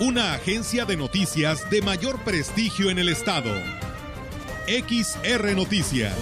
Una agencia de noticias de mayor prestigio en el estado. XR Noticias.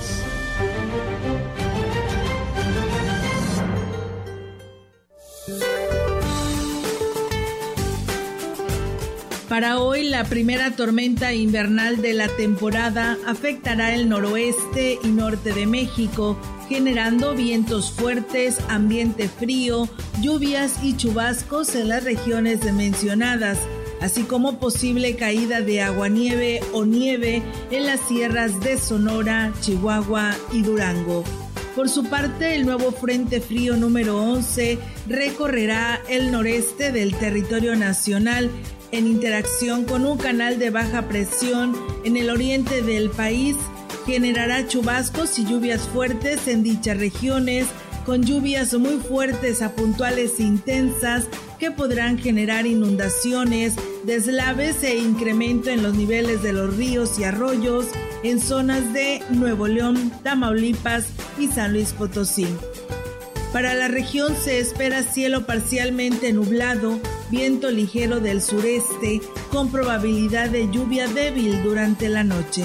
Para hoy, la primera tormenta invernal de la temporada afectará el noroeste y norte de México, generando vientos fuertes, ambiente frío, lluvias y chubascos en las regiones mencionadas, así como posible caída de aguanieve o nieve en las sierras de Sonora, Chihuahua y Durango. Por su parte, el nuevo Frente Frío número 11 recorrerá el noreste del territorio nacional en interacción con un canal de baja presión en el oriente del país, generará chubascos y lluvias fuertes en dichas regiones, con lluvias muy fuertes a puntuales e intensas que podrán generar inundaciones, deslaves e incremento en los niveles de los ríos y arroyos en zonas de Nuevo León, Tamaulipas y San Luis Potosí. Para la región se espera cielo parcialmente nublado, viento ligero del sureste con probabilidad de lluvia débil durante la noche.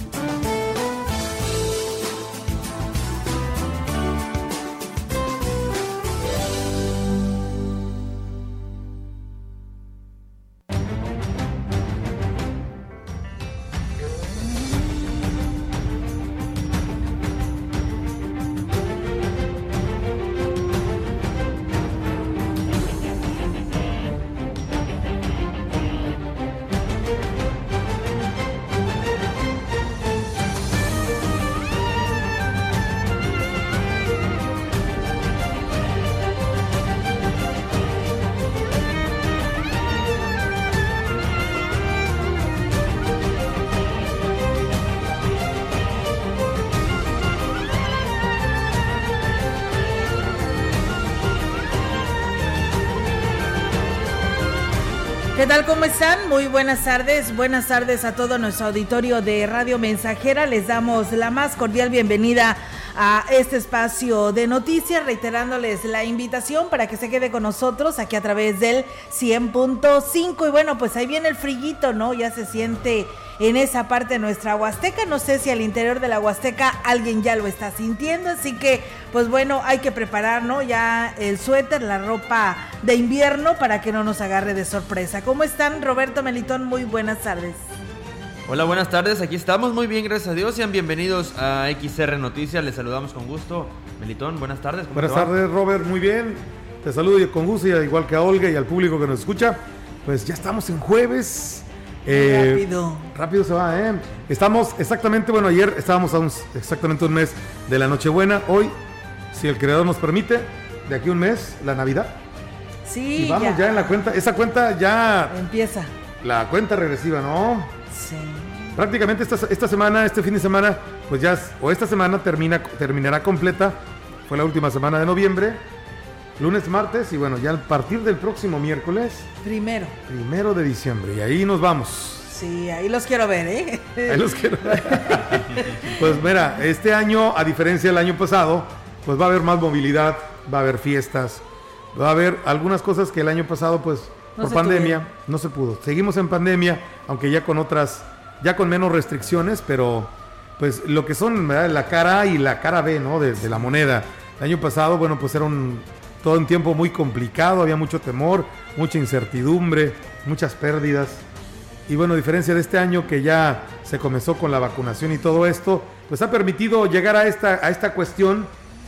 ¿Cómo están? Muy buenas tardes. Buenas tardes a todo nuestro auditorio de Radio Mensajera. Les damos la más cordial bienvenida a este espacio de noticias, reiterándoles la invitación para que se quede con nosotros aquí a través del 100.5. Y bueno, pues ahí viene el frillito, ¿no? Ya se siente en esa parte de nuestra Huasteca. No sé si al interior de la Huasteca alguien ya lo está sintiendo, así que pues bueno, hay que preparar, ¿no? Ya el suéter, la ropa de invierno para que no nos agarre de sorpresa. ¿Cómo están, Roberto Melitón? Muy buenas tardes. Hola, buenas tardes. Aquí estamos muy bien, gracias a Dios. Sean bienvenidos a XR Noticias. Les saludamos con gusto. Melitón, buenas tardes. Buenas tardes, Robert. Muy bien. Te saludo con gusto, y igual que a Olga y al público que nos escucha. Pues ya estamos en jueves. Eh, rápido. Rápido se va, ¿eh? Estamos exactamente, bueno, ayer estábamos a un, exactamente un mes de la Nochebuena. Hoy, si el creador nos permite, de aquí un mes, la Navidad. Sí. Y vamos ya, en la cuenta, esa cuenta ya. Empieza. La cuenta regresiva, ¿no? Sí. Prácticamente esta, esta semana, este fin de semana, pues ya, o esta semana termina, terminará completa. Fue la última semana de noviembre lunes, martes y bueno, ya a partir del próximo miércoles. Primero. Primero de diciembre. Y ahí nos vamos. Sí, ahí los quiero ver, ¿eh? Ahí los quiero ver. pues mira, este año, a diferencia del año pasado, pues va a haber más movilidad, va a haber fiestas, va a haber algunas cosas que el año pasado, pues, No por pandemia, no se pudo. Seguimos en pandemia, aunque ya con otras, ya con menos restricciones, pero pues lo que son ¿verdad? la cara A y la cara B, ¿no? De, de la moneda. El año pasado, bueno, pues era un, todo un tiempo muy complicado, había mucho temor, mucha incertidumbre, muchas pérdidas. Y bueno, a diferencia de este año que ya se comenzó con la vacunación y todo esto, pues ha permitido llegar a esta, a esta cuestión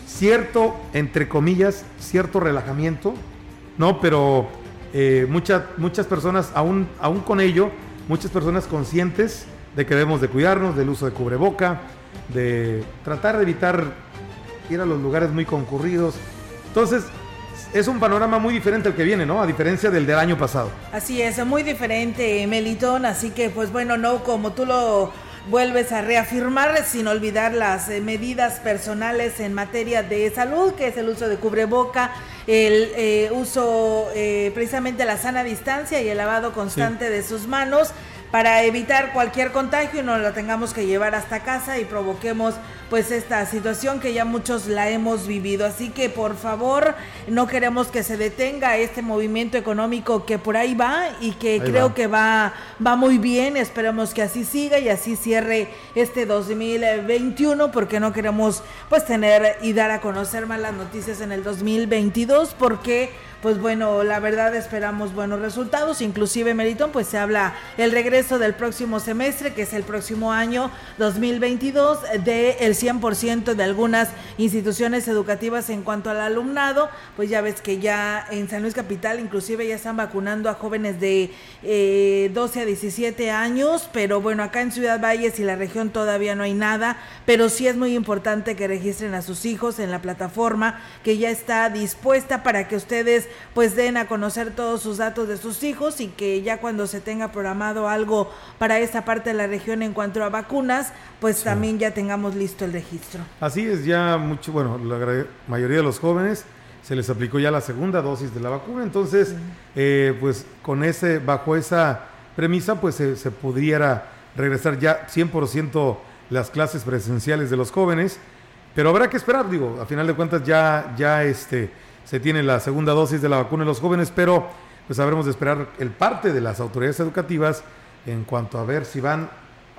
cierto, entre comillas, cierto relajamiento, ¿no? Pero eh, muchas, muchas personas, aún, aún con ello, muchas personas conscientes de que debemos de cuidarnos, del uso de cubreboca, de tratar de evitar ir a los lugares muy concurridos. Entonces, es un panorama muy diferente al que viene, ¿no? A diferencia del del año pasado. Así es, muy diferente, Melitón. Así que, pues bueno, no como tú lo vuelves a reafirmar sin olvidar las eh, medidas personales en materia de salud, que es el uso de cubreboca, el eh, uso eh, precisamente la sana distancia y el lavado constante de sus manos para evitar cualquier contagio y no lo tengamos que llevar hasta casa y provoquemos pues esta situación que ya muchos la hemos vivido. Así que por favor, no queremos que se detenga este movimiento económico que por ahí va y que creo que va, va muy bien. Esperemos que así siga y así cierre este 2021 porque no queremos pues tener y dar a conocer malas noticias en el 2022 porque pues bueno, la verdad esperamos buenos resultados, inclusive Meritón, pues se habla el regreso del próximo semestre, que es el próximo año 2022, de el 100% de algunas instituciones educativas en cuanto al alumnado, pues ya ves que ya en San Luis Capital inclusive ya están vacunando a jóvenes de 12 eh, a 17 años, pero bueno, acá en Ciudad Valles y la región todavía no hay nada, pero sí es muy importante que registren a sus hijos en la plataforma que ya está dispuesta para que ustedes pues den a conocer todos sus datos de sus hijos y que ya cuando se tenga programado algo para esta parte de la región en cuanto a vacunas, pues también ya tengamos listo el registro. Así es, ya mucho, bueno, la mayoría de los jóvenes se les aplicó ya la segunda dosis de la vacuna, entonces, eh, pues con ese, bajo esa premisa, pues se, se pudiera regresar ya 100% las clases presenciales de los jóvenes, pero habrá que esperar, digo, a final de cuentas ya, ya este, se tiene la segunda dosis de la vacuna en los jóvenes, pero pues habremos de esperar el parte de las autoridades educativas en cuanto a ver si van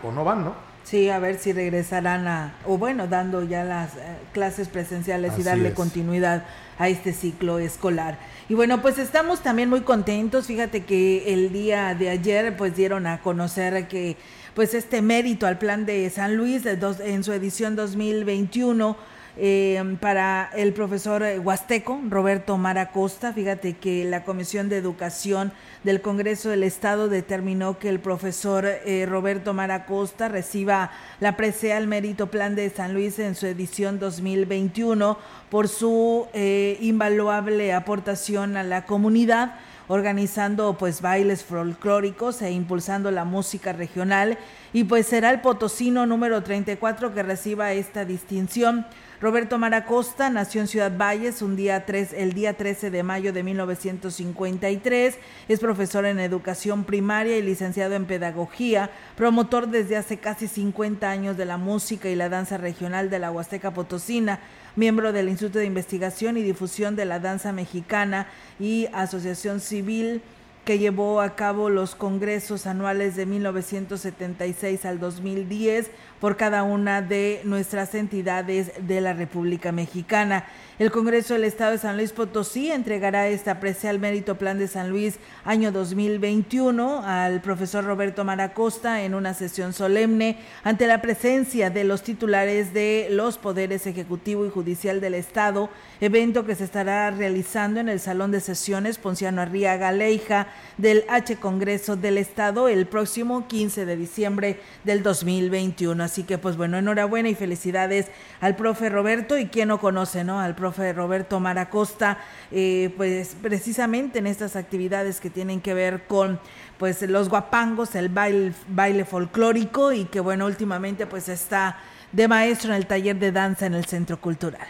o no van, ¿no? Sí, a ver si regresarán a, o bueno, dando ya las eh, clases presenciales y darle continuidad a este ciclo escolar. Y bueno, pues estamos también muy contentos. Fíjate que el día de ayer pues dieron a conocer que pues este mérito al plan de San Luis en su edición 2021 eh, para el profesor huasteco Roberto Maracosta. Fíjate que la Comisión de Educación del Congreso del Estado determinó que el profesor eh, Roberto Maracosta reciba la presea al mérito plan de San Luis en su edición 2021 por su eh, invaluable aportación a la comunidad organizando pues bailes folclóricos e impulsando la música regional y pues será el potosino número 34 que reciba esta distinción. Roberto Maracosta nació en Ciudad Valles un día el día 13 de mayo de 1953. Es profesor en educación primaria y licenciado en pedagogía, promotor desde hace casi 50 años de la música y la danza regional de la Huasteca Potosina, miembro del Instituto de Investigación y Difusión de la Danza Mexicana y Asociación Civil que llevó a cabo los congresos anuales de 1976 al 2010 por cada una de nuestras entidades de la República Mexicana. El Congreso del Estado de San Luis Potosí entregará esta al mérito Plan de San Luis año 2021 al profesor Roberto Maracosta en una sesión solemne ante la presencia de los titulares de los poderes ejecutivo y judicial del Estado, evento que se estará realizando en el Salón de Sesiones Ponciano Arriaga Leija del H Congreso del Estado el próximo 15 de diciembre del 2021. Así que pues bueno, enhorabuena y felicidades al profe Roberto y quien no conoce, ¿no? Al profe Roberto Maracosta, eh, pues precisamente en estas actividades que tienen que ver con pues los guapangos, el baile, baile folclórico y que bueno, últimamente pues está de maestro en el taller de danza en el Centro Cultural.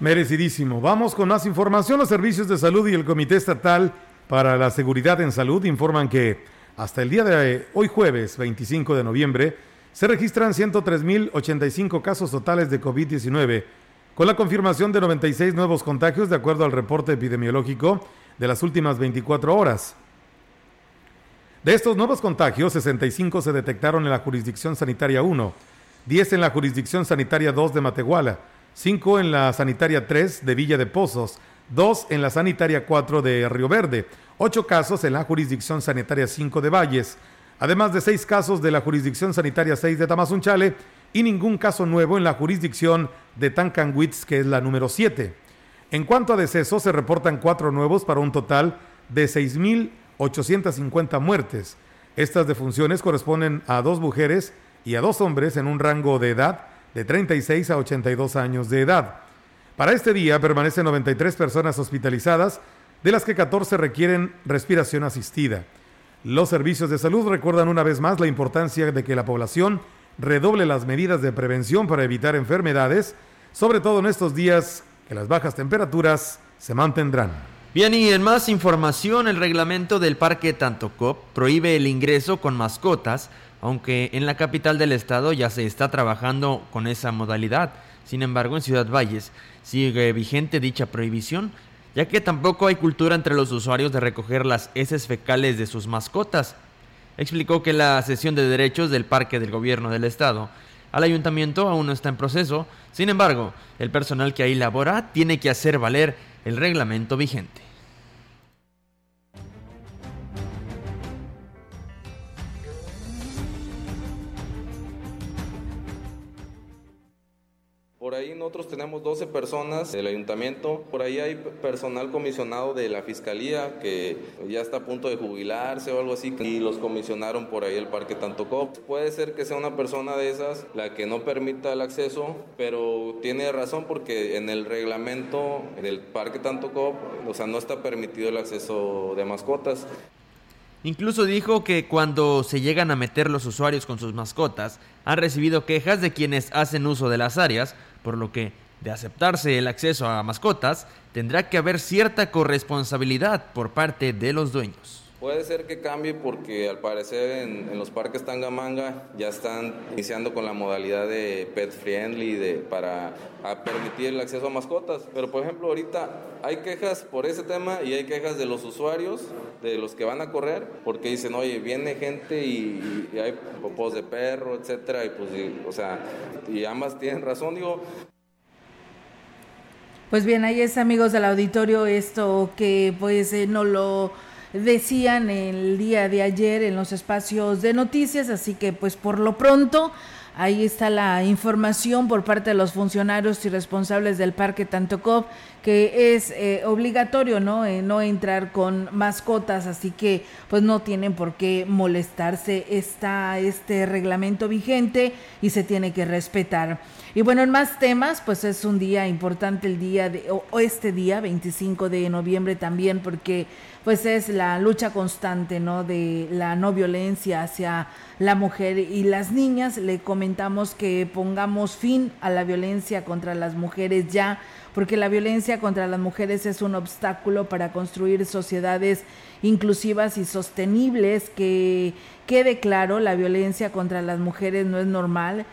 Merecidísimo. Vamos con más información. Los servicios de salud y el Comité Estatal para la Seguridad en Salud informan que hasta el día de hoy jueves 25 de noviembre se registran 103.085 casos totales de COVID-19 con la confirmación de 96 nuevos contagios de acuerdo al reporte epidemiológico de las últimas 24 horas. De estos nuevos contagios, 65 se detectaron en la jurisdicción sanitaria 1, 10 en la jurisdicción sanitaria 2 de Matehuala, 5 en la sanitaria 3 de Villa de Pozos, 2 en la sanitaria 4 de Río Verde, 8 casos en la jurisdicción sanitaria 5 de Valles, además de 6 casos de la jurisdicción sanitaria 6 de Tamazunchale y ningún caso nuevo en la jurisdicción de Tancanwitz, que es la número 7. En cuanto a decesos, se reportan cuatro nuevos para un total de 6.850 muertes. Estas defunciones corresponden a dos mujeres y a dos hombres en un rango de edad de 36 a 82 años de edad. Para este día permanecen 93 personas hospitalizadas, de las que 14 requieren respiración asistida. Los servicios de salud recuerdan una vez más la importancia de que la población redoble las medidas de prevención para evitar enfermedades, sobre todo en estos días que las bajas temperaturas se mantendrán. Bien, y en más información, el reglamento del Parque Tantocop prohíbe el ingreso con mascotas, aunque en la capital del estado ya se está trabajando con esa modalidad. Sin embargo, en Ciudad Valles sigue vigente dicha prohibición, ya que tampoco hay cultura entre los usuarios de recoger las heces fecales de sus mascotas. Explicó que la sesión de derechos del Parque del Gobierno del Estado al ayuntamiento aún no está en proceso, sin embargo, el personal que ahí labora tiene que hacer valer el reglamento vigente. Nosotros tenemos 12 personas del ayuntamiento, por ahí hay personal comisionado de la fiscalía que ya está a punto de jubilarse o algo así y los comisionaron por ahí el parque Tantocop. Puede ser que sea una persona de esas la que no permita el acceso, pero tiene razón porque en el reglamento del parque Tantocop, o sea, no está permitido el acceso de mascotas. Incluso dijo que cuando se llegan a meter los usuarios con sus mascotas, han recibido quejas de quienes hacen uso de las áreas, por lo que, de aceptarse el acceso a mascotas, tendrá que haber cierta corresponsabilidad por parte de los dueños. Puede ser que cambie porque al parecer en, los parques Tangamanga ya están iniciando con la modalidad de pet friendly de, para permitir el acceso a mascotas. Pero por ejemplo ahorita hay quejas por ese tema y hay quejas de los usuarios, de los que van a correr, porque dicen, oye, viene gente y, hay popos de perro, etcétera, y pues, o sea, y ambas tienen razón, digo, pues bien, ahí es amigos del auditorio esto que pues eh, no lo decían el día de ayer en los espacios de noticias, así que pues por lo pronto ahí está la información por parte de los funcionarios y responsables del Parque Tantocop que es eh, obligatorio no eh, no entrar con mascotas así que pues no tienen por qué molestarse. Está este reglamento vigente y se tiene que respetar y bueno en más temas pues es un día importante el día de o este día 25 de noviembre también porque pues es la lucha constante, ¿no? De la no violencia hacia la mujer y las niñas. Le comentamos que pongamos fin a la violencia contra las mujeres ya, porque la violencia contra las mujeres es un obstáculo para construir sociedades inclusivas y sostenibles, que quede claro, la violencia contra las mujeres no es normal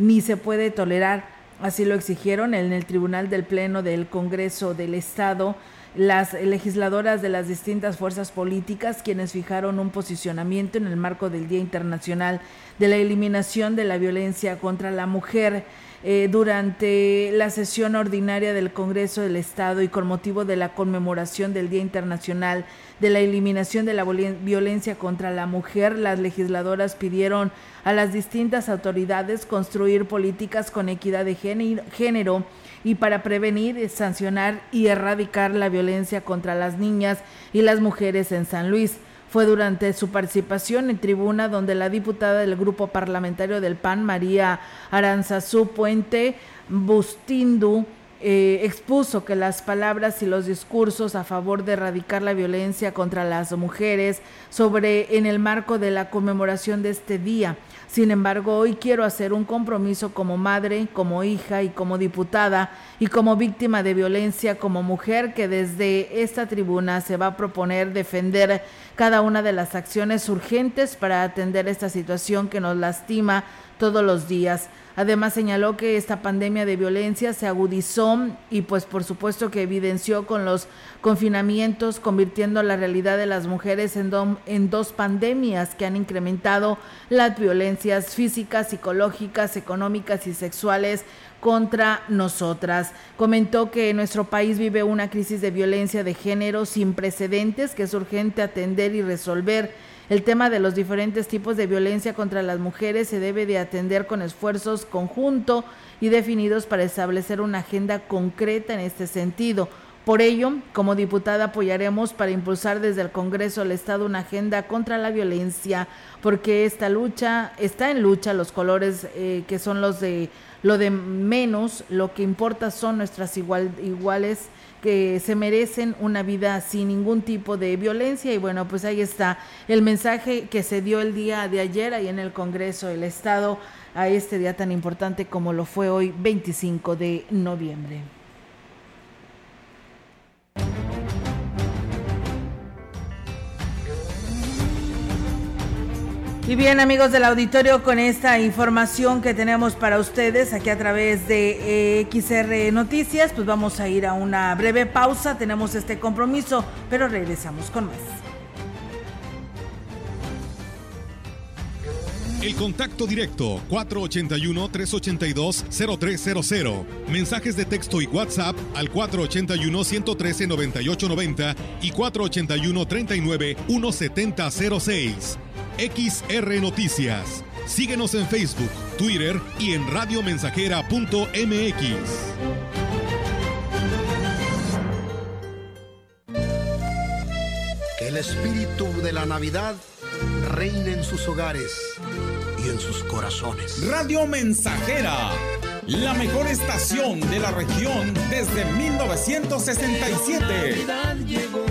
ni se puede tolerar. Así lo exigieron en el Tribunal del Pleno del Congreso del Estado las legisladoras de las distintas fuerzas políticas quienes fijaron un posicionamiento en el marco del Día Internacional de la Eliminación de la Violencia contra la Mujer. Eh, durante la sesión ordinaria del Congreso del Estado y con motivo de la conmemoración del Día Internacional de la Eliminación de la Violencia contra la Mujer, las legisladoras pidieron a las distintas autoridades construir políticas con equidad de género y para prevenir, sancionar y erradicar la violencia contra las niñas y las mujeres en San Luis. Fue durante su participación en tribuna donde la diputada del grupo parlamentario del PAN, María Aranzazú Puente Bustindu, eh, expuso que las palabras y los discursos a favor de erradicar la violencia contra las mujeres sobre en el marco de la conmemoración de este día sin embargo, hoy quiero hacer un compromiso como madre, como hija y como diputada y como víctima de violencia, como mujer que desde esta tribuna se va a proponer defender cada una de las acciones urgentes para atender esta situación que nos lastima todos los días. Además señaló que esta pandemia de violencia se agudizó y pues por supuesto que evidenció con los confinamientos, convirtiendo la realidad de las mujeres en, en dos pandemias que han incrementado las violencias físicas, psicológicas, económicas y sexuales contra nosotras. Comentó que nuestro país vive una crisis de violencia de género sin precedentes que es urgente atender y resolver el tema de los diferentes tipos de violencia contra las mujeres se debe de atender con esfuerzos conjuntos y definidos para establecer una agenda concreta en este sentido. Por ello, como diputada apoyaremos para impulsar desde el Congreso del Estado una agenda contra la violencia, porque esta lucha está en lucha los colores eh, que son los de lo de menos, lo que importa son nuestras igual, iguales que se merecen una vida sin ningún tipo de violencia y bueno, pues ahí está el mensaje que se dio el día de ayer ahí en el Congreso del Estado a este día tan importante como lo fue hoy 25 de noviembre. Y bien amigos del auditorio, con esta información que tenemos para ustedes aquí a través de eh, XR Noticias, pues vamos a ir a una breve pausa, tenemos este compromiso, pero regresamos con más. El contacto directo 481-382-0300. Mensajes de texto y WhatsApp al 481-113-9890 y 481-39-1706. XR Noticias. Síguenos en Facebook, Twitter y en radiomensajera.mx. Que el espíritu de la Navidad reine en sus hogares y en sus corazones. Radio Mensajera, la mejor estación de la región desde 1967. Navidad llegó,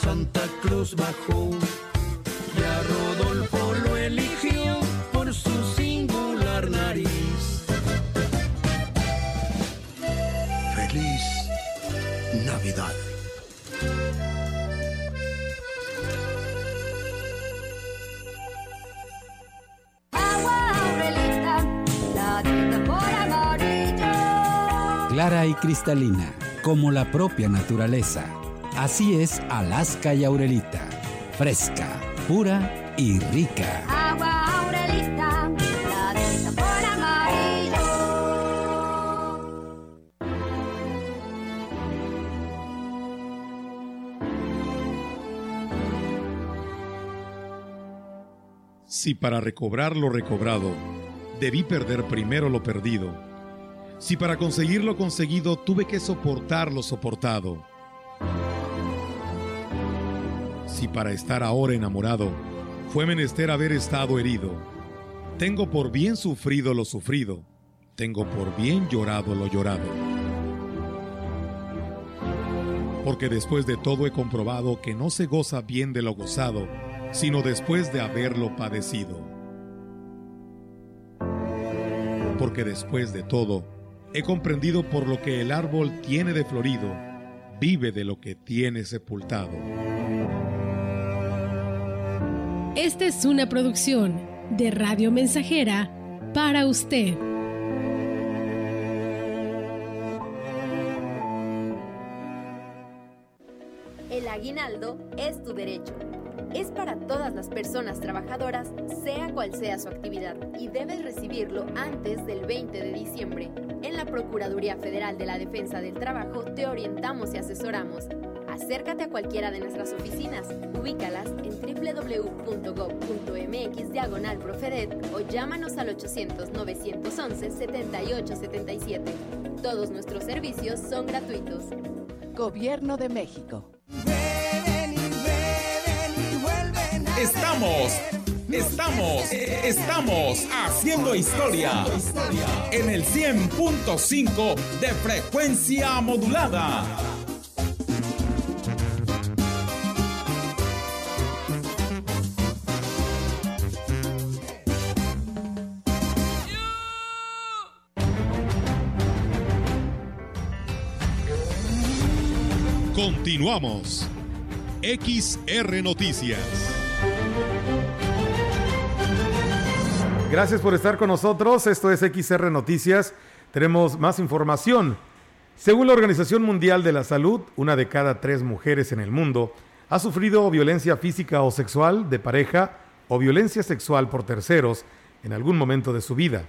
Santa Cruz bajó por su singular nariz. Feliz Navidad. Clara y cristalina, como la propia naturaleza. Así es Alaska y Aurelita. Fresca, pura y rica. Agua Si para recobrar lo recobrado, debí perder primero lo perdido. Si para conseguir lo conseguido tuve que soportar lo soportado. Si para estar ahora enamorado, fue menester haber estado herido. Tengo por bien sufrido lo sufrido. Tengo por bien llorado lo llorado. Porque después de todo he comprobado que no se goza bien de lo gozado, sino después de haberlo padecido. Porque después de todo he comprendido por lo que el árbol tiene de florido, vive de lo que tiene sepultado. Esta es una producción de Radio Mensajera para usted. El aguinaldo es tu derecho. Es para todas las personas trabajadoras, sea cual sea su actividad, y debes recibirlo antes del 20 de diciembre. En la Procuraduría Federal de la Defensa del Trabajo te orientamos y asesoramos Acércate a cualquiera de nuestras oficinas, ubícalas en www.gov.mx diagonal Profedet o llámanos al 800-911-7877. Todos nuestros servicios son gratuitos. Gobierno de México. Estamos, estamos, estamos haciendo historia en el 100.5 de frecuencia modulada Continuamos. XR Noticias. Gracias por estar con nosotros. Esto es XR Noticias. Tenemos más información. Según la Organización Mundial de la Salud, una de cada tres mujeres en el mundo ha sufrido violencia física o sexual de pareja o violencia sexual por terceros en algún momento de su vida.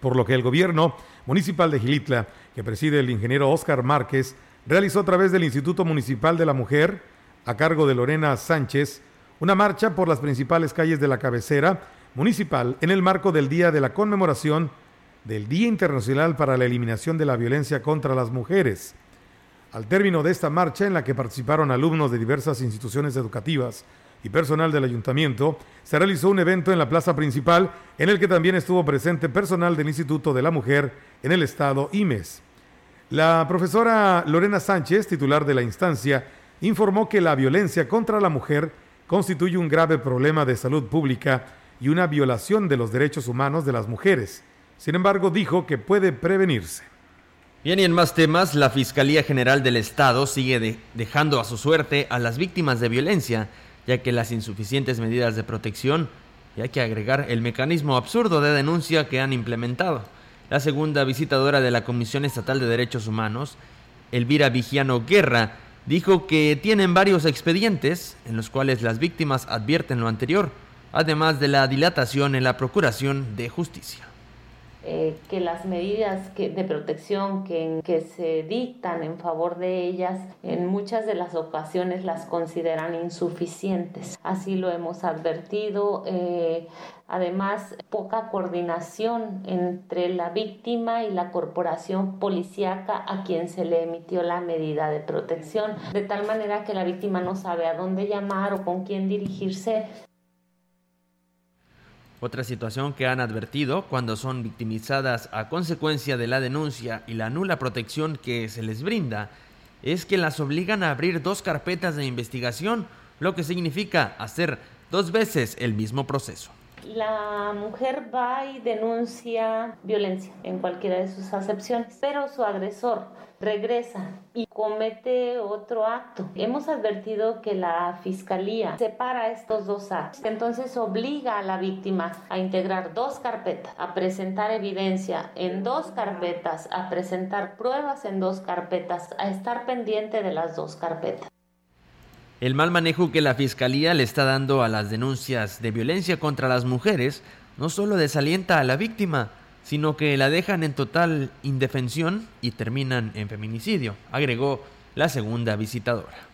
Por lo que el gobierno municipal de Gilitla, que preside el ingeniero Oscar Márquez, realizó a través del Instituto Municipal de la Mujer, a cargo de Lorena Sánchez, una marcha por las principales calles de la cabecera municipal en el marco del Día de la Conmemoración del Día Internacional para la Eliminación de la Violencia contra las Mujeres. Al término de esta marcha, en la que participaron alumnos de diversas instituciones educativas y personal del ayuntamiento, se realizó un evento en la plaza principal en el que también estuvo presente personal del Instituto de la Mujer en el estado IMES. La profesora Lorena Sánchez, titular de la instancia, informó que la violencia contra la mujer constituye un grave problema de salud pública y una violación de los derechos humanos de las mujeres. Sin embargo, dijo que puede prevenirse. Bien, y en más temas, la Fiscalía General del Estado sigue dejando a su suerte a las víctimas de violencia, ya que las insuficientes medidas de protección, y hay que agregar el mecanismo absurdo de denuncia que han implementado. La segunda visitadora de la Comisión Estatal de Derechos Humanos, Elvira Vigiano Guerra, dijo que tienen varios expedientes en los cuales las víctimas advierten lo anterior, además de la dilatación en la procuración de justicia. Eh, que las medidas de protección que, que, se dictan en favor de ellas en muchas de las ocasiones las consideran insuficientes. Así lo hemos advertido. Eh, además, poca coordinación entre la víctima y la corporación policíaca a quien se le emitió la medida de protección, de tal manera que la víctima no sabe a dónde llamar o con quién dirigirse otra situación que han advertido cuando son victimizadas a consecuencia de la denuncia y la nula protección que se les brinda es que las obligan a abrir dos carpetas de investigación, lo que significa hacer dos veces el mismo proceso. La mujer va y denuncia violencia en cualquiera de sus acepciones, pero su agresor regresa y comete otro acto. Hemos advertido que la fiscalía separa estos dos actos, entonces obliga a la víctima a integrar dos carpetas, a presentar evidencia en dos carpetas, a presentar pruebas en dos carpetas, a estar pendiente de las dos carpetas. El mal manejo que la Fiscalía le está dando a las denuncias de violencia contra las mujeres no solo desalienta a la víctima, sino que la dejan en total indefensión y terminan en feminicidio, agregó la segunda visitadora.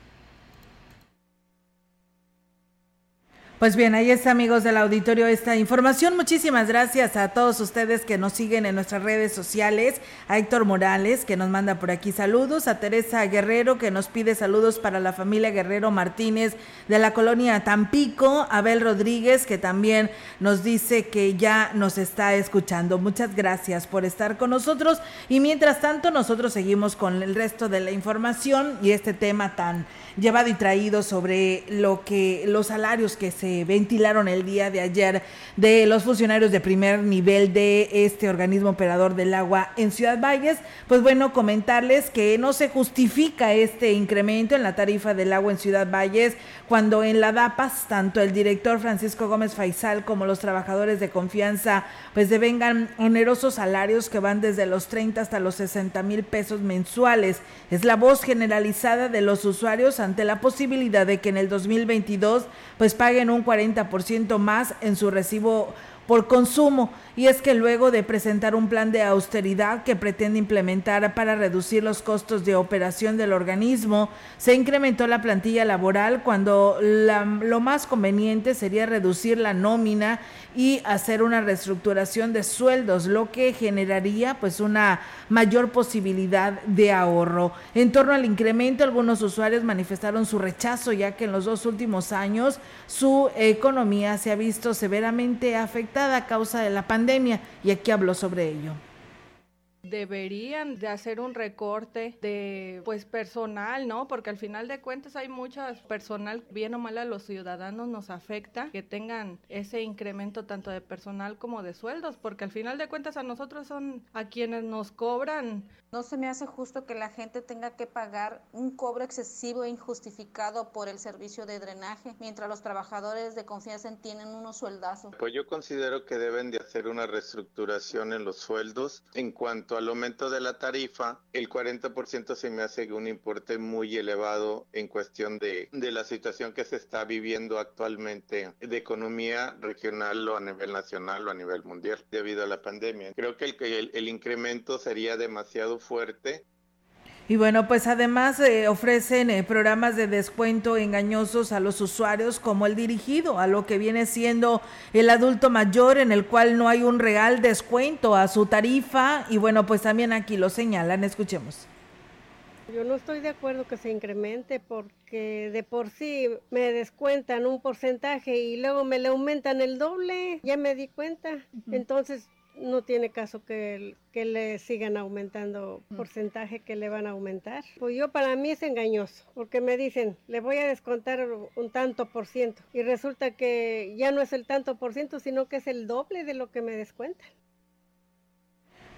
Pues bien, ahí está amigos del auditorio esta información. Muchísimas gracias a todos ustedes que nos siguen en nuestras redes sociales, a Héctor Morales que nos manda por aquí saludos, a Teresa Guerrero que nos pide saludos para la familia Guerrero Martínez de la colonia Tampico, Abel Rodríguez que también nos dice que ya nos está escuchando. Muchas gracias por estar con nosotros y mientras tanto nosotros seguimos con el resto de la información y este tema tan llevado y traído sobre lo que los salarios que se ventilaron el día de ayer de los funcionarios de primer nivel de este organismo operador del agua en Ciudad Valles, pues bueno, comentarles que no se justifica este incremento en la tarifa del agua en Ciudad Valles cuando en la DAPAS tanto el director Francisco Gómez Faisal como los trabajadores de confianza pues devengan onerosos salarios que van desde los 30 hasta los 60 mil pesos mensuales. Es la voz generalizada de los usuarios ante la posibilidad de que en el 2022 pues paguen un 40% más en su recibo por consumo. Y es que luego de presentar un plan de austeridad que pretende implementar para reducir los costos de operación del organismo, se incrementó la plantilla laboral cuando lo más conveniente sería reducir la nómina y hacer una reestructuración de sueldos, lo que generaría pues una mayor posibilidad de ahorro. En torno al incremento, algunos usuarios manifestaron su rechazo ya que en los dos últimos años su economía se ha visto severamente afectada a causa de la pandemia y aquí habló sobre ello deberían de hacer un recorte de pues personal, ¿no? Porque al final de cuentas hay muchas personal, bien o mal a los ciudadanos nos afecta que tengan ese incremento tanto de personal como de sueldos, porque al final de cuentas a nosotros son a quienes nos cobran. No se me hace justo que la gente tenga que pagar un cobro excesivo e injustificado por el servicio de drenaje, mientras los trabajadores de confianza tienen unos sueldazos. Pues yo considero que deben de hacer una reestructuración en los sueldos en cuanto al aumento de la tarifa, el 40% se me hace un importe muy elevado en cuestión de, de la situación que se está viviendo actualmente de economía regional o a nivel nacional o a nivel mundial debido a la pandemia. Creo que el, el, el incremento sería demasiado fuerte. Y bueno, pues además eh, ofrecen eh, programas de descuento engañosos a los usuarios como el dirigido a lo que viene siendo el adulto mayor en el cual no hay un real descuento a su tarifa. Y bueno, pues también aquí lo señalan, escuchemos. Yo no estoy de acuerdo que se incremente porque de por sí me descuentan un porcentaje y luego me le aumentan el doble, ya me di cuenta. Entonces no tiene caso que, que le sigan aumentando porcentaje que le van a aumentar. Pues yo para mí es engañoso, porque me dicen, le voy a descontar un tanto por ciento y resulta que ya no es el tanto por ciento, sino que es el doble de lo que me descuentan.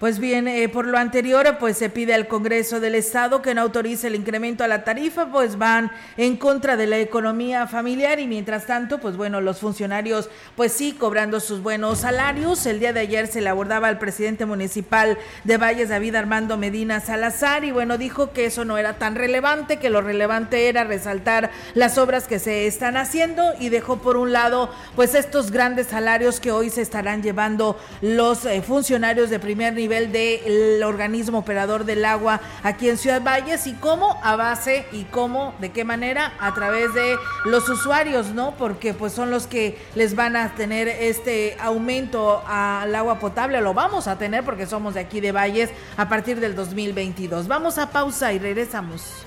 Pues bien, eh, por lo anterior, pues se pide al Congreso del Estado que no autorice el incremento a la tarifa, pues van en contra de la economía familiar y mientras tanto, pues bueno, los funcionarios, pues sí, cobrando sus buenos salarios. El día de ayer se le abordaba al presidente municipal de Valles, David Armando Medina Salazar, y bueno, dijo que eso no era tan relevante, que lo relevante era resaltar las obras que se están haciendo y dejó por un lado, pues estos grandes salarios que hoy se estarán llevando los eh, funcionarios de primer nivel del organismo operador del agua aquí en Ciudad Valles y cómo a base y cómo, de qué manera, a través de los usuarios, ¿no? Porque pues son los que les van a tener este aumento al agua potable, lo vamos a tener porque somos de aquí de Valles a partir del 2022. Vamos a pausa y regresamos.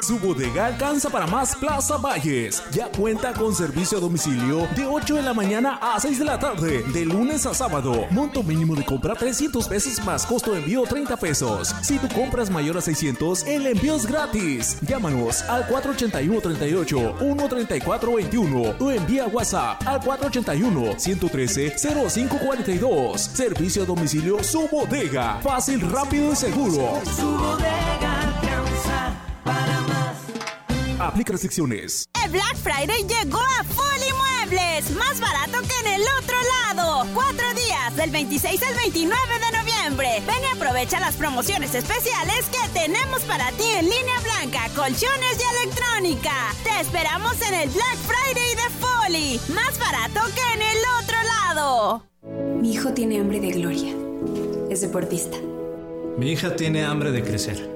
Su bodega alcanza para más Plaza Valles. Ya cuenta con servicio a domicilio de 8 de la mañana a 6 de la tarde, de lunes a sábado. Monto mínimo de compra 300 pesos más costo de envío 30 pesos. Si tu compras mayor a 600, el envío es gratis. Llámanos al 481 38 134 21 o envía WhatsApp al 481 113 0542. Servicio a domicilio Su Bodega. Fácil, rápido y seguro. Su bodega para más. Aplica restricciones. El Black Friday llegó a Foli Muebles, más barato que en el otro lado. Cuatro días, del 26 al 29 de noviembre. Ven y aprovecha las promociones especiales que tenemos para ti en línea blanca, colchones y electrónica. Te esperamos en el Black Friday de Foli, más barato que en el otro lado. Mi hijo tiene hambre de gloria. Es deportista. Mi hija tiene hambre de crecer.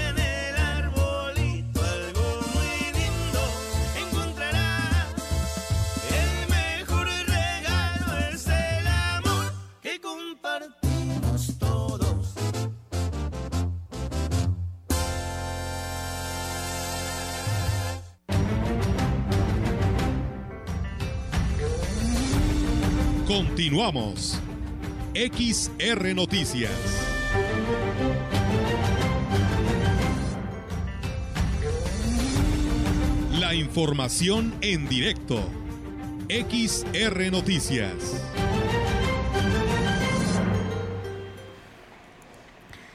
Continuamos. XR Noticias. La información en directo. XR Noticias.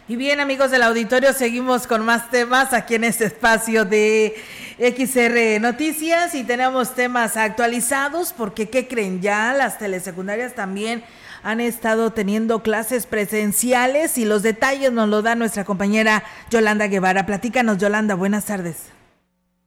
Y bien amigos del auditorio, seguimos con más temas aquí en este espacio de XR Noticias y tenemos temas actualizados porque, ¿qué creen? Ya las telesecundarias también han estado teniendo clases presenciales y los detalles nos lo da nuestra compañera Yolanda Guevara. Platícanos, Yolanda, buenas tardes.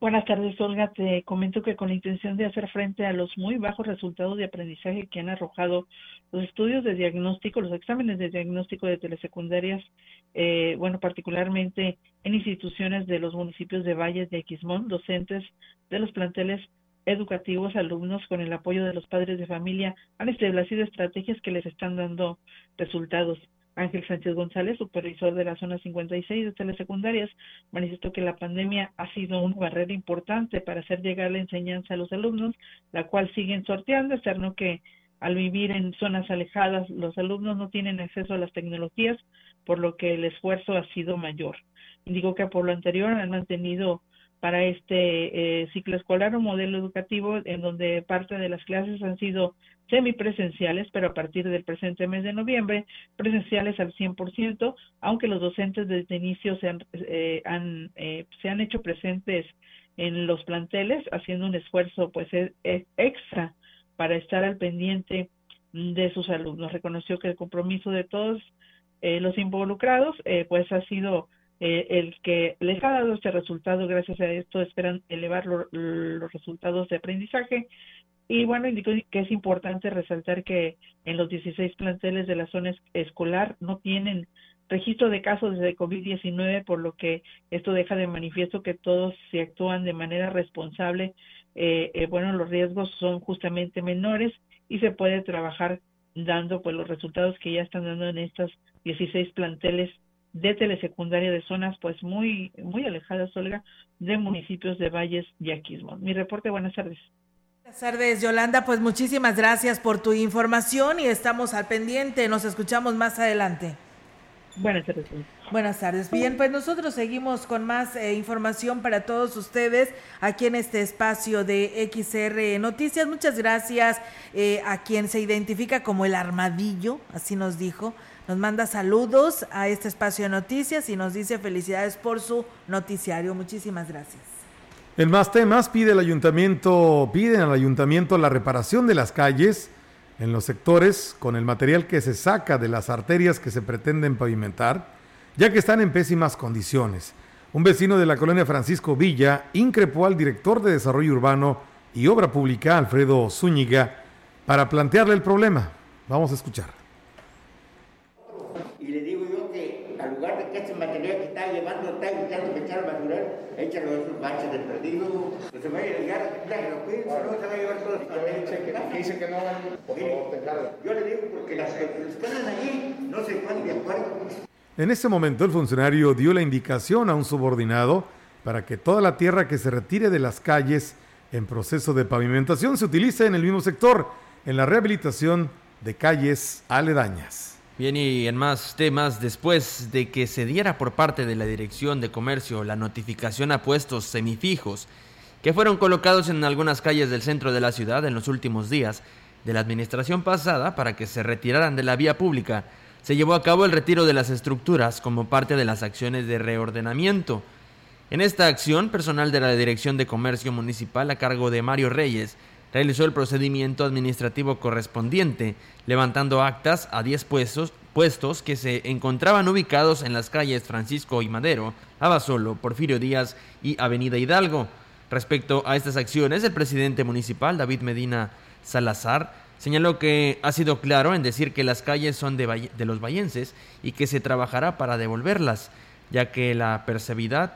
Buenas tardes, Olga. Te comento que con la intención de hacer frente a los muy bajos resultados de aprendizaje que han arrojado los estudios de diagnóstico, los exámenes de diagnóstico de telesecundarias, eh, bueno, particularmente en instituciones de los municipios de Valles de Aquismón, docentes de los planteles educativos, alumnos, con el apoyo de los padres de familia, han establecido estrategias que les están dando resultados. Ángel Sánchez González, supervisor de la zona 56 de telesecundarias, manifestó que la pandemia ha sido una barrera importante para hacer llegar la enseñanza a los alumnos, la cual siguen sorteando, externo que al vivir en zonas alejadas los alumnos no tienen acceso a las tecnologías, por lo que el esfuerzo ha sido mayor. Indicó que por lo anterior han mantenido para este eh, ciclo escolar un modelo educativo en donde parte de las clases han sido semipresenciales, pero a partir del presente mes de noviembre, presenciales al 100%, aunque los docentes desde inicio se han, eh, han eh, se han hecho presentes en los planteles, haciendo un esfuerzo pues e, e, extra para estar al pendiente de sus alumnos. Reconoció que el compromiso de todos eh, los involucrados pues ha sido el que les ha dado este resultado. Gracias a esto esperan elevar los resultados de aprendizaje y bueno, indicó que es importante resaltar que en los 16 planteles de la zona escolar no tienen registro de casos de COVID-19, por lo que esto deja de manifiesto que todos se actúan de manera responsable. Eh, eh, bueno, los riesgos son justamente menores y se puede trabajar dando pues los resultados que ya están dando en estos 16 planteles de telesecundaria de zonas pues muy muy alejadas, Olga, de municipios de Valles y Aquismo. Mi reporte, buenas tardes. Buenas tardes, Yolanda. Pues muchísimas gracias por tu información y estamos al pendiente. Nos escuchamos más adelante. Buenas tardes. Buenas tardes. Bien, pues nosotros seguimos con más eh, información para todos ustedes aquí en este espacio de XR Noticias. Muchas gracias eh, a quien se identifica como el armadillo, así nos dijo. Nos manda saludos a este espacio de noticias y nos dice felicidades por su noticiario. Muchísimas gracias. En más temas, pide ayuntamiento, piden al ayuntamiento la reparación de las calles en los sectores con el material que se saca de las arterias que se pretenden pavimentar, ya que están en pésimas condiciones. Un vecino de la colonia Francisco Villa increpó al director de Desarrollo Urbano y Obra Pública, Alfredo Zúñiga, para plantearle el problema. Vamos a escuchar. Échalo de esos baches de perdido, que se vaya a llegar, déjalo, que no se va a llevar todo que dice que no por favor, Yo le digo porque las que están allí no se ponen de acuerdo. En ese momento el funcionario dio la indicación a un subordinado para que toda la tierra que se retire de las calles en proceso de pavimentación se utilice en el mismo sector, en la rehabilitación de calles aledañas. Bien, y en más temas, después de que se diera por parte de la Dirección de Comercio la notificación a puestos semifijos que fueron colocados en algunas calles del centro de la ciudad en los últimos días de la administración pasada para que se retiraran de la vía pública, se llevó a cabo el retiro de las estructuras como parte de las acciones de reordenamiento. En esta acción, personal de la Dirección de Comercio Municipal a cargo de Mario Reyes realizó el procedimiento administrativo correspondiente, levantando actas a 10 puestos, que se encontraban ubicados en las calles Francisco y Madero, Abasolo, Porfirio Díaz y Avenida Hidalgo. Respecto a estas acciones, el presidente municipal, David Medina Salazar, señaló que ha sido claro en decir que las calles son de, de los vallenses y que se trabajará para devolverlas, ya que la percebidad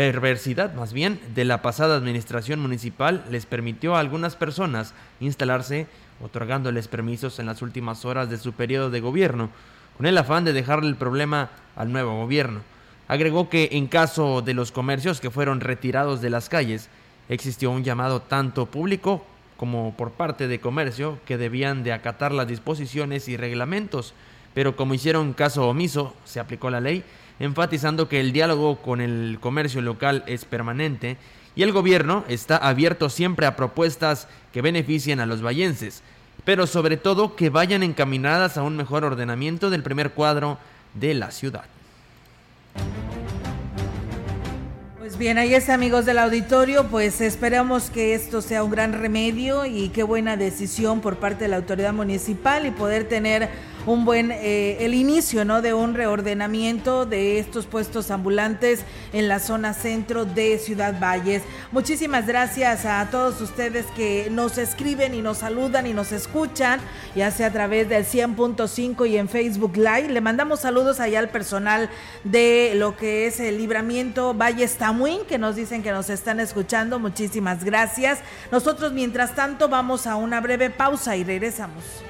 perversidad más bien de la pasada administración municipal les permitió a algunas personas instalarse otorgándoles permisos en las últimas horas de su periodo de gobierno, con el afán de dejarle el problema al nuevo gobierno. Agregó que en caso de los comercios que fueron retirados de las calles, existió un llamado tanto público como por parte de comercio que debían de acatar las disposiciones y reglamentos, pero como hicieron caso omiso, se aplicó la ley enfatizando que el diálogo con el comercio local es permanente y el gobierno está abierto siempre a propuestas que beneficien a los vallenses, pero sobre todo que vayan encaminadas a un mejor ordenamiento del primer cuadro de la ciudad. Pues bien, ahí está amigos del auditorio, pues esperamos que esto sea un gran remedio y qué buena decisión por parte de la autoridad municipal y poder tener un buen, eh, el inicio ¿no? de un reordenamiento de estos puestos ambulantes en la zona centro de Ciudad Valles. Muchísimas gracias a todos ustedes que nos escriben y nos saludan y nos escuchan, ya sea a través del 100.5 y en Facebook Live. Le mandamos saludos allá al personal de lo que es el libramiento Valles Tamuín, que nos dicen que nos están escuchando. Muchísimas gracias. Nosotros, mientras tanto, vamos a una breve pausa y regresamos.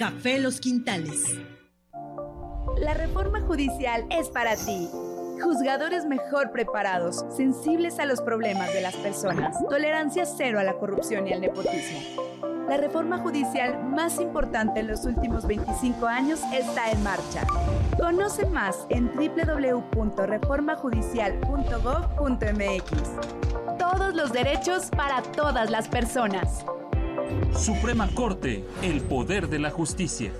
Café Los Quintales. La reforma judicial es para ti. Juzgadores mejor preparados, sensibles a los problemas de las personas, tolerancia cero a la corrupción y al nepotismo. La reforma judicial más importante en los últimos 25 años está en marcha. Conoce más en www.reformajudicial.gov.mx. Todos los derechos para todas las personas. Suprema Corte, el poder de la justicia.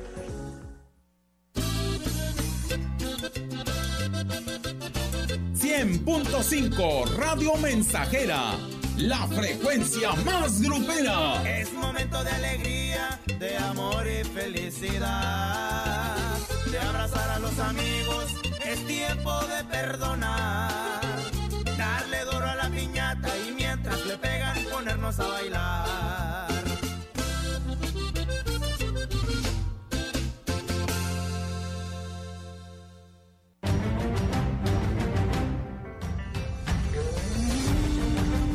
.5 Radio Mensajera, la frecuencia más grupera. Es momento de alegría, de amor y felicidad, de abrazar a los amigos, es tiempo de perdonar, darle duro a la piñata y mientras le pegan ponernos a bailar.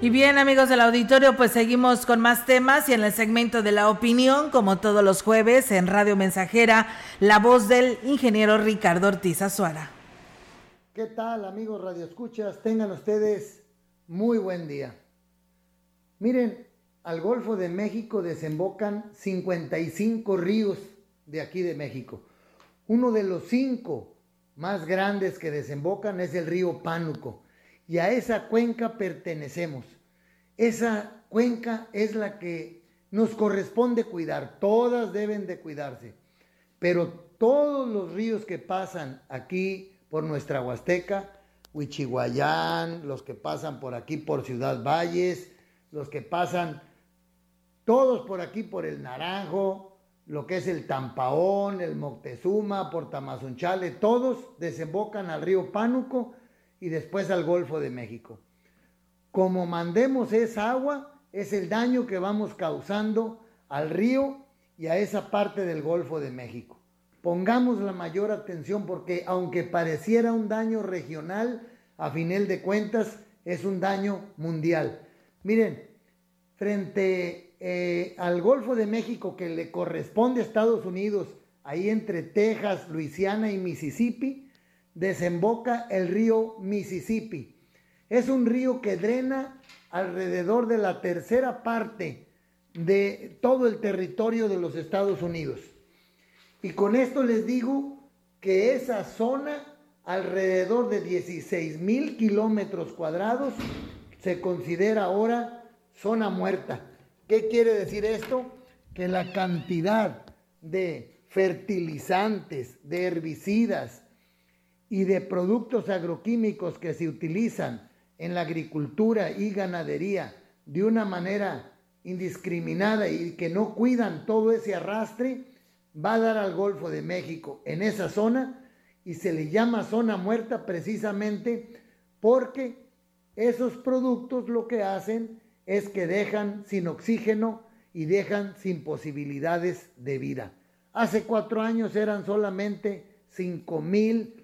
Y bien amigos del auditorio, pues seguimos con más temas y en el segmento de la opinión, como todos los jueves en Radio Mensajera, la voz del ingeniero Ricardo Ortiz Azuara. ¿Qué tal amigos Radio Escuchas? Tengan ustedes muy buen día. Miren, al Golfo de México desembocan 55 ríos de aquí de México. Uno de los cinco más grandes que desembocan es el río Pánuco y a esa cuenca pertenecemos. Esa cuenca es la que nos corresponde cuidar, todas deben de cuidarse, pero todos los ríos que pasan aquí por nuestra Huasteca, Huichihuayán, los que pasan por aquí por Ciudad Valles, los que pasan todos por aquí por el Naranjo, lo que es el Tampaón, el Moctezuma, por Tamazunchale, todos desembocan al río Pánuco y después al Golfo de México. Como mandemos esa agua, es el daño que vamos causando al río y a esa parte del Golfo de México. Pongamos la mayor atención porque aunque pareciera un daño regional, a final de cuentas es un daño mundial. Miren, frente eh, al Golfo de México que le corresponde a Estados Unidos, ahí entre Texas, Luisiana y Mississippi, desemboca el río Mississippi. Es un río que drena alrededor de la tercera parte de todo el territorio de los Estados Unidos. Y con esto les digo que esa zona, alrededor de 16 mil kilómetros cuadrados, se considera ahora zona muerta. ¿Qué quiere decir esto? Que la cantidad de fertilizantes, de herbicidas y de productos agroquímicos que se utilizan en la agricultura y ganadería de una manera indiscriminada y que no cuidan todo ese arrastre, va a dar al Golfo de México en esa zona y se le llama zona muerta precisamente porque esos productos lo que hacen es que dejan sin oxígeno y dejan sin posibilidades de vida. Hace cuatro años eran solamente 5 mil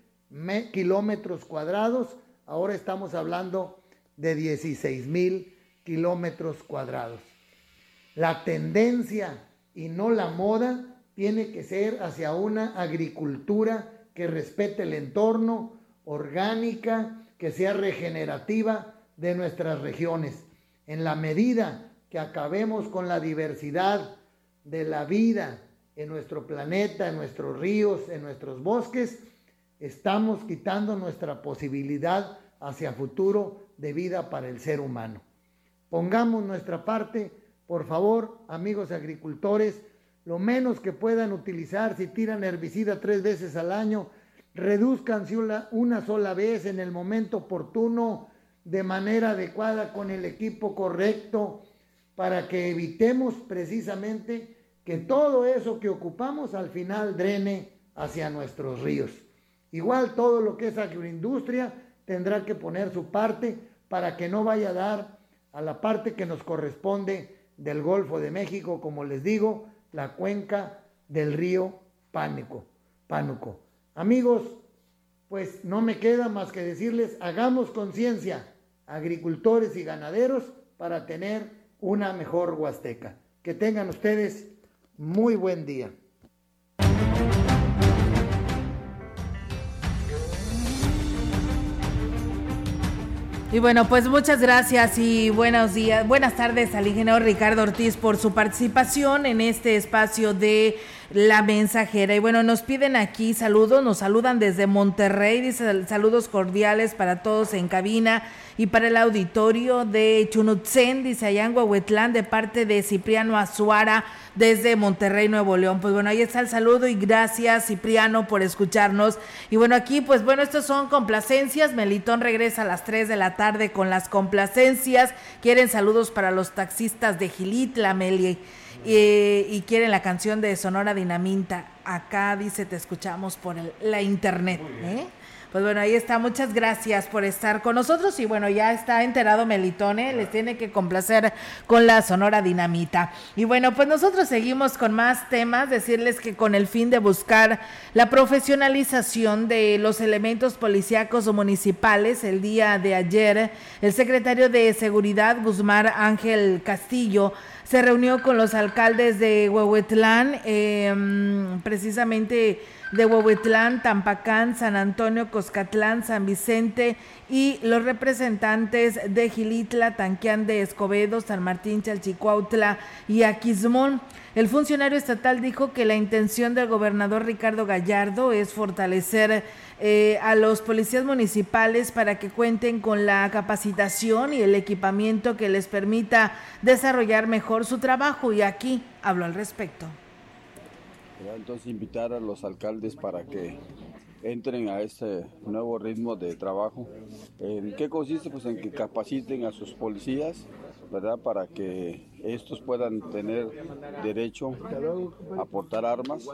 kilómetros cuadrados, ahora estamos hablando de 16 mil kilómetros cuadrados. La tendencia y no la moda tiene que ser hacia una agricultura que respete el entorno, orgánica, que sea regenerativa de nuestras regiones. En la medida que acabemos con la diversidad de la vida en nuestro planeta, en nuestros ríos, en nuestros bosques, estamos quitando nuestra posibilidad hacia futuro de vida para el ser humano. Pongamos nuestra parte, por favor, amigos agricultores, lo menos que puedan utilizar si tiran herbicida tres veces al año, reduzcanse una, una sola vez en el momento oportuno, de manera adecuada, con el equipo correcto, para que evitemos precisamente que todo eso que ocupamos al final drene hacia nuestros ríos. Igual todo lo que es agroindustria tendrá que poner su parte para que no vaya a dar a la parte que nos corresponde del Golfo de México, como les digo, la cuenca del río Pánico, Pánuco. Amigos, pues no me queda más que decirles, hagamos conciencia, agricultores y ganaderos, para tener una mejor Huasteca. Que tengan ustedes muy buen día. Y bueno, pues muchas gracias y buenos días, buenas tardes al ingeniero Ricardo Ortiz por su participación en este espacio de la mensajera. Y bueno, nos piden aquí saludos, nos saludan desde Monterrey, dice saludos cordiales para todos en cabina y para el auditorio de Chunutzen, dice allá en de parte de Cipriano Azuara desde Monterrey, Nuevo León. Pues bueno, ahí está el saludo y gracias Cipriano por escucharnos. Y bueno, aquí pues bueno, estos son complacencias. Melitón regresa a las 3 de la tarde con las complacencias. Quieren saludos para los taxistas de Gilitla, Meli. Y quieren la canción de Sonora Dinamita. Acá dice, te escuchamos por la internet. ¿eh? Pues bueno, ahí está. Muchas gracias por estar con nosotros. Y bueno, ya está enterado Melitone. Les tiene que complacer con la Sonora Dinamita. Y bueno, pues nosotros seguimos con más temas. Decirles que con el fin de buscar la profesionalización de los elementos policíacos municipales, el día de ayer, el secretario de Seguridad, Guzmán Ángel Castillo, se reunió con los alcaldes de Huehuetlán, em, precisamente de Huehuetlán, Tampacán, San Antonio, Coscatlán, San Vicente y los representantes de Gilitla, Tanquián de Escobedo, San Martín, Chalchicuautla y Aquismón. El funcionario estatal dijo que la intención del gobernador Ricardo Gallardo es fortalecer eh, a los policías municipales para que cuenten con la capacitación y el equipamiento que les permita desarrollar mejor su trabajo y aquí hablo al respecto. Entonces invitar a los alcaldes para que entren a este nuevo ritmo de trabajo. ¿En qué consiste? Pues en que capaciten a sus policías, ¿verdad? Para que estos puedan tener derecho a portar armas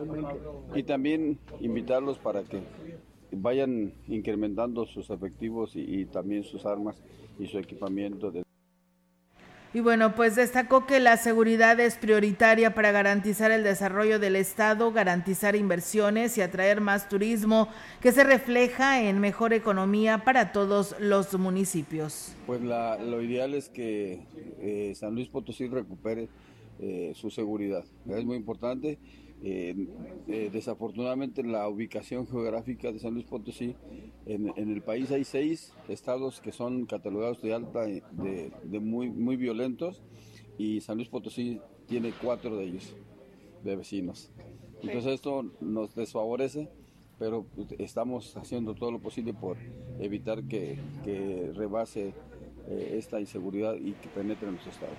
y también invitarlos para que vayan incrementando sus efectivos y, también sus armas y su equipamiento. De Y bueno, pues destacó que la seguridad es prioritaria para garantizar el desarrollo del Estado, garantizar inversiones y atraer más turismo que se refleja en mejor economía para todos los municipios. Pues la, lo ideal es que eh, San Luis Potosí recupere eh, su seguridad. Es muy importante. Eh, eh, desafortunadamente la ubicación geográfica de San Luis Potosí, en, en, el país hay seis estados que son catalogados de alta, de, de, muy, muy violentos, y San Luis Potosí tiene cuatro de ellos, de vecinos. Entonces esto nos desfavorece, pero estamos haciendo todo lo posible por evitar que, que rebase eh, esta inseguridad y que penetre en nuestro estado.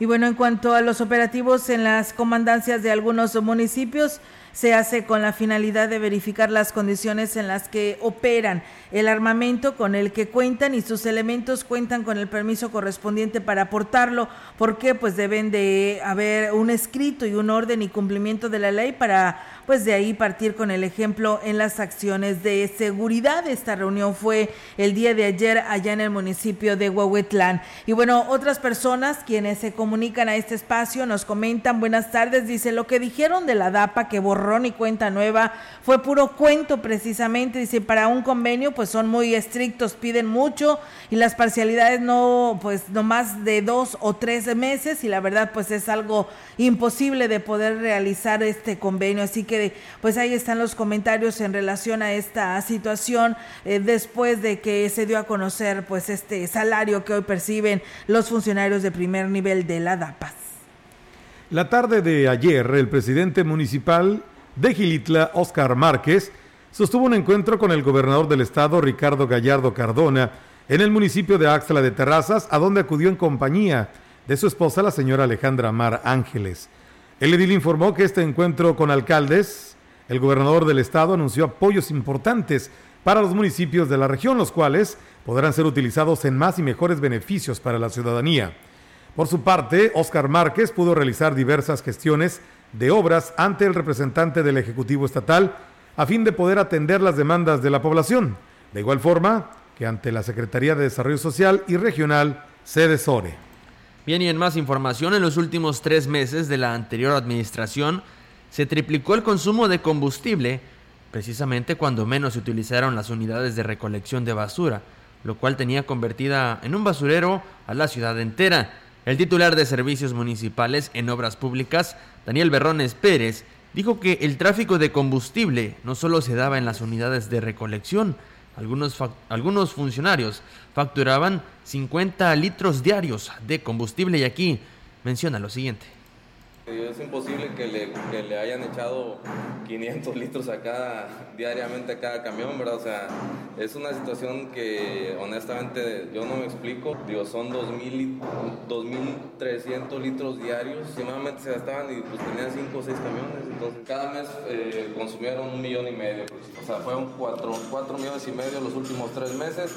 Y bueno, en cuanto a los operativos en las comandancias de algunos municipios, se hace con la finalidad de verificar las condiciones en las que operan, el armamento con el que cuentan y sus elementos cuentan con el permiso correspondiente para aportarlo. ¿Por qué? Pues deben de haber un escrito y un orden y cumplimiento de la ley para pues de ahí partir con el ejemplo en las acciones de seguridad. Esta reunión fue el día de ayer allá en el municipio de Huehuetlán. Y bueno, otras personas quienes se comunican a este espacio nos comentan, buenas tardes, dice, lo que dijeron de la DAPA que borrón y cuenta nueva fue puro cuento precisamente, dice, para un convenio pues son muy estrictos, piden mucho y las parcialidades no, pues no más de dos o tres meses y la verdad pues es algo imposible de poder realizar este convenio. Así que pues ahí están los comentarios en relación a esta situación eh, después de que se dio a conocer pues este salario que hoy perciben los funcionarios de primer nivel de la DAPAS. La tarde de ayer, el presidente municipal de Gilitla, Oscar Márquez, sostuvo un encuentro con el gobernador del estado, Ricardo Gallardo Cardona, en el municipio de Axla de Terrazas, a donde acudió en compañía de su esposa, la señora Alejandra Mar Ángeles. El edil informó que este encuentro con alcaldes, el gobernador del estado anunció apoyos importantes para los municipios de la región, los cuales podrán ser utilizados en más y mejores beneficios para la ciudadanía. Por su parte, Óscar Márquez pudo realizar diversas gestiones de obras ante el representante del Ejecutivo Estatal a fin de poder atender las demandas de la población, de igual forma que ante la Secretaría de Desarrollo Social y Regional, SEDESORE. Bien, y en más información, en los últimos tres meses de la anterior administración se triplicó el consumo de combustible, precisamente cuando menos se utilizaron las unidades de recolección de basura, lo cual tenía convertida en un basurero a la ciudad entera. El titular de Servicios Municipales en Obras Públicas, Daniel Berrones Pérez, dijo que el tráfico de combustible no solo se daba en las unidades de recolección, algunos, algunos funcionarios facturaban 50 litros diarios de combustible y aquí menciona lo siguiente. Es imposible que le, que le, hayan echado 500 litros a cada, diariamente a cada camión, ¿verdad? O sea, es una situación que honestamente yo no me explico. Digo, son 2.300 litros diarios. Aproximadamente se gastaban y pues tenían 5 o 6 camiones. Entonces, cada mes eh, consumieron un millón y medio. O sea, fueron 4, 4 millones y medio los últimos 3 meses.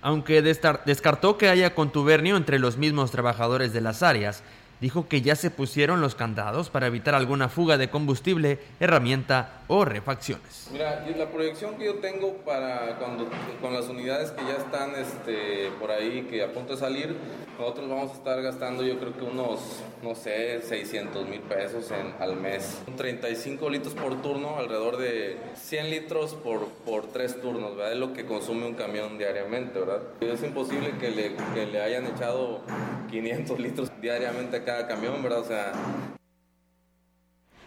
Aunque descartó que haya contubernio entre los mismos trabajadores de las áreas, dijo que ya se pusieron los candados para evitar alguna fuga de combustible, herramienta o refacciones. Mira, la proyección que yo tengo para cuando con las unidades que ya están este, por ahí, que a punto de salir, nosotros vamos a estar gastando yo creo que unos, no sé, 600 mil pesos en, al mes. 35 litros por turno, alrededor de 100 litros por, por tres turnos, ¿verdad? Es lo que consume un camión diariamente, ¿verdad? Es imposible que le, que le hayan echado 500 litros diariamente a cada camión, ¿verdad? O sea,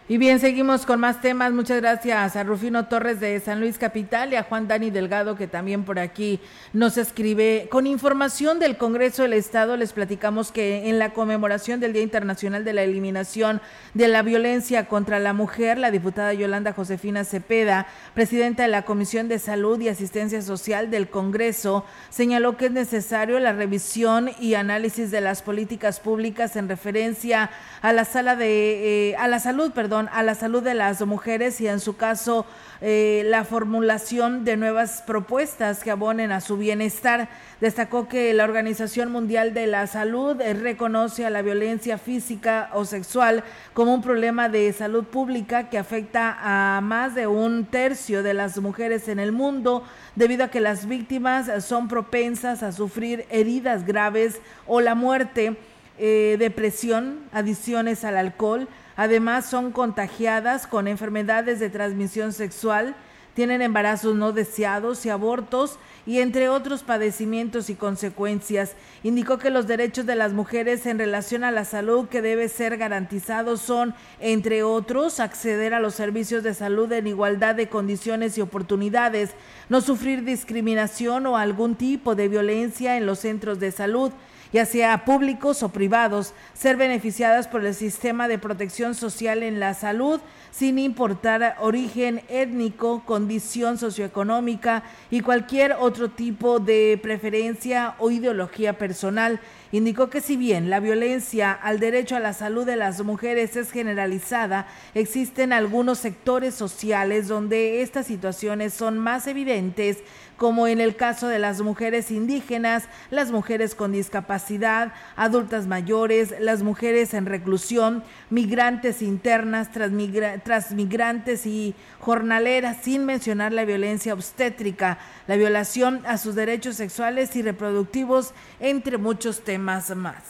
y bien, seguimos con más temas. Muchas gracias a Rufino Torres de San Luis Capital y a Juan Dani Delgado que también por aquí nos escribe. Con información del Congreso del Estado les platicamos que en la conmemoración del Día Internacional de la Eliminación de la Violencia contra la Mujer, la diputada Yolanda Josefina Cepeda, presidenta de la Comisión de Salud y Asistencia Social del Congreso, señaló que es necesario la revisión y análisis de las políticas públicas en referencia a la sala de eh, a la salud, perdón a la salud de las mujeres y en su caso eh, la formulación de nuevas propuestas que abonen a su bienestar. Destacó que la Organización Mundial de la Salud eh, reconoce a la violencia física o sexual como un problema de salud pública que afecta a más de un tercio de las mujeres en el mundo debido a que las víctimas son propensas a sufrir heridas graves o la muerte, eh, depresión, adiciones al alcohol, Además, son contagiadas con enfermedades de transmisión sexual, tienen embarazos no deseados y abortos y entre otros padecimientos y consecuencias. Indicó que los derechos de las mujeres en relación a la salud que debe ser garantizados son, entre otros, acceder a los servicios de salud en igualdad de condiciones y oportunidades, no sufrir discriminación o algún tipo de violencia en los centros de salud ya sea públicos o privados, ser beneficiadas por el sistema de protección social en la salud, sin importar origen étnico, condición socioeconómica y cualquier otro tipo de preferencia o ideología personal. Indicó que si bien la violencia al derecho a la salud de las mujeres es generalizada, existen algunos sectores sociales donde estas situaciones son más evidentes como en el caso de las mujeres indígenas, las mujeres con discapacidad, adultas mayores, las mujeres en reclusión, migrantes internas, transmigrantes y jornaleras, sin mencionar la violencia obstétrica, la violación a sus derechos sexuales y reproductivos, entre muchos temas más.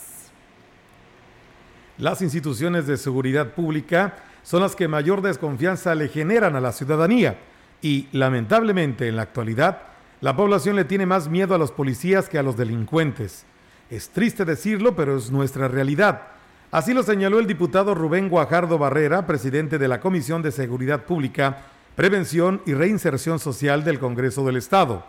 Las instituciones de seguridad pública son las que mayor desconfianza le generan a la ciudadanía y, lamentablemente, en la actualidad, la población le tiene más miedo a los policías que a los delincuentes. Es triste decirlo, pero es nuestra realidad. Así lo señaló el diputado Rubén Guajardo Barrera, presidente de la Comisión de Seguridad Pública, Prevención y Reinserción Social del Congreso del Estado.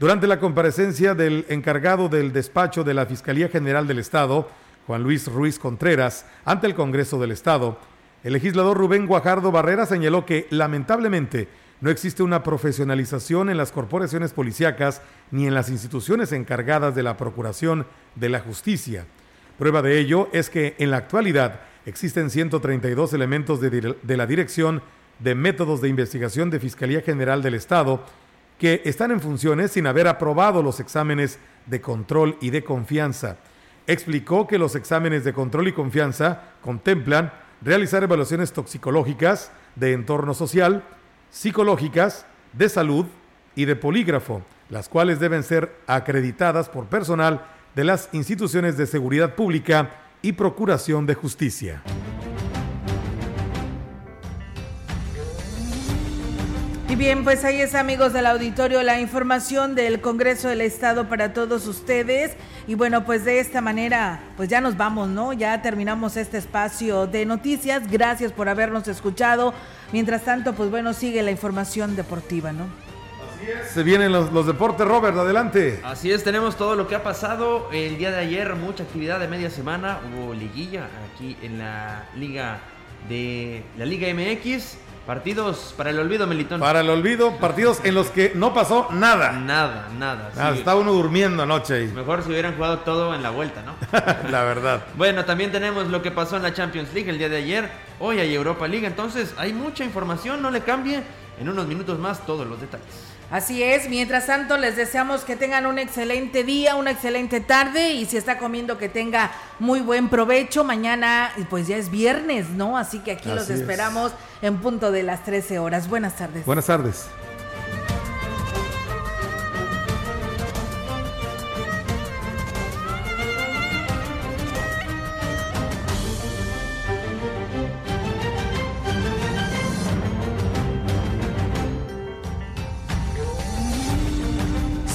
Durante la comparecencia del encargado del despacho de la Fiscalía General del Estado, Juan Luis Ruiz Contreras, ante el Congreso del Estado, el legislador Rubén Guajardo Barrera señaló que, lamentablemente, no existe una profesionalización en las corporaciones policíacas ni en las instituciones encargadas de la procuración de la justicia. Prueba de ello es que en la actualidad existen 132 elementos de, de la Dirección de Métodos de Investigación de Fiscalía General del Estado que están en funciones sin haber aprobado los exámenes de control y de confianza. Explicó que los exámenes de control y confianza contemplan realizar evaluaciones toxicológicas de entorno social, psicológicas, de salud y de polígrafo, las cuales deben ser acreditadas por personal de las instituciones de seguridad pública y procuración de justicia. Bien, pues ahí es amigos del auditorio la información del Congreso del Estado para todos ustedes. Y bueno, pues de esta manera, pues ya nos vamos, ¿no? Ya terminamos este espacio de noticias. Gracias por habernos escuchado. Mientras tanto, pues bueno, sigue la información deportiva, ¿no? Así es. Se vienen los, los deportes, Robert, adelante. Así es, tenemos todo lo que ha pasado el día de ayer, mucha actividad de media semana, hubo liguilla aquí en la liga de la Liga MX. Partidos para el olvido, Melitón. Para el olvido, partidos en los que no pasó nada. Nada, nada. Ah, está uno durmiendo anoche. Mejor si hubieran jugado todo en la vuelta, ¿no? la verdad. Bueno, también tenemos lo que pasó en la Champions League el día de ayer. Hoy hay Europa League, entonces hay mucha información, no le cambie. En unos minutos más todos los detalles. Así es, mientras tanto les deseamos que tengan un excelente día, una excelente tarde y si está comiendo que tenga muy buen provecho. Mañana pues ya es viernes, ¿no? Así que aquí los esperamos en punto de las 13 horas. Buenas tardes. Buenas tardes.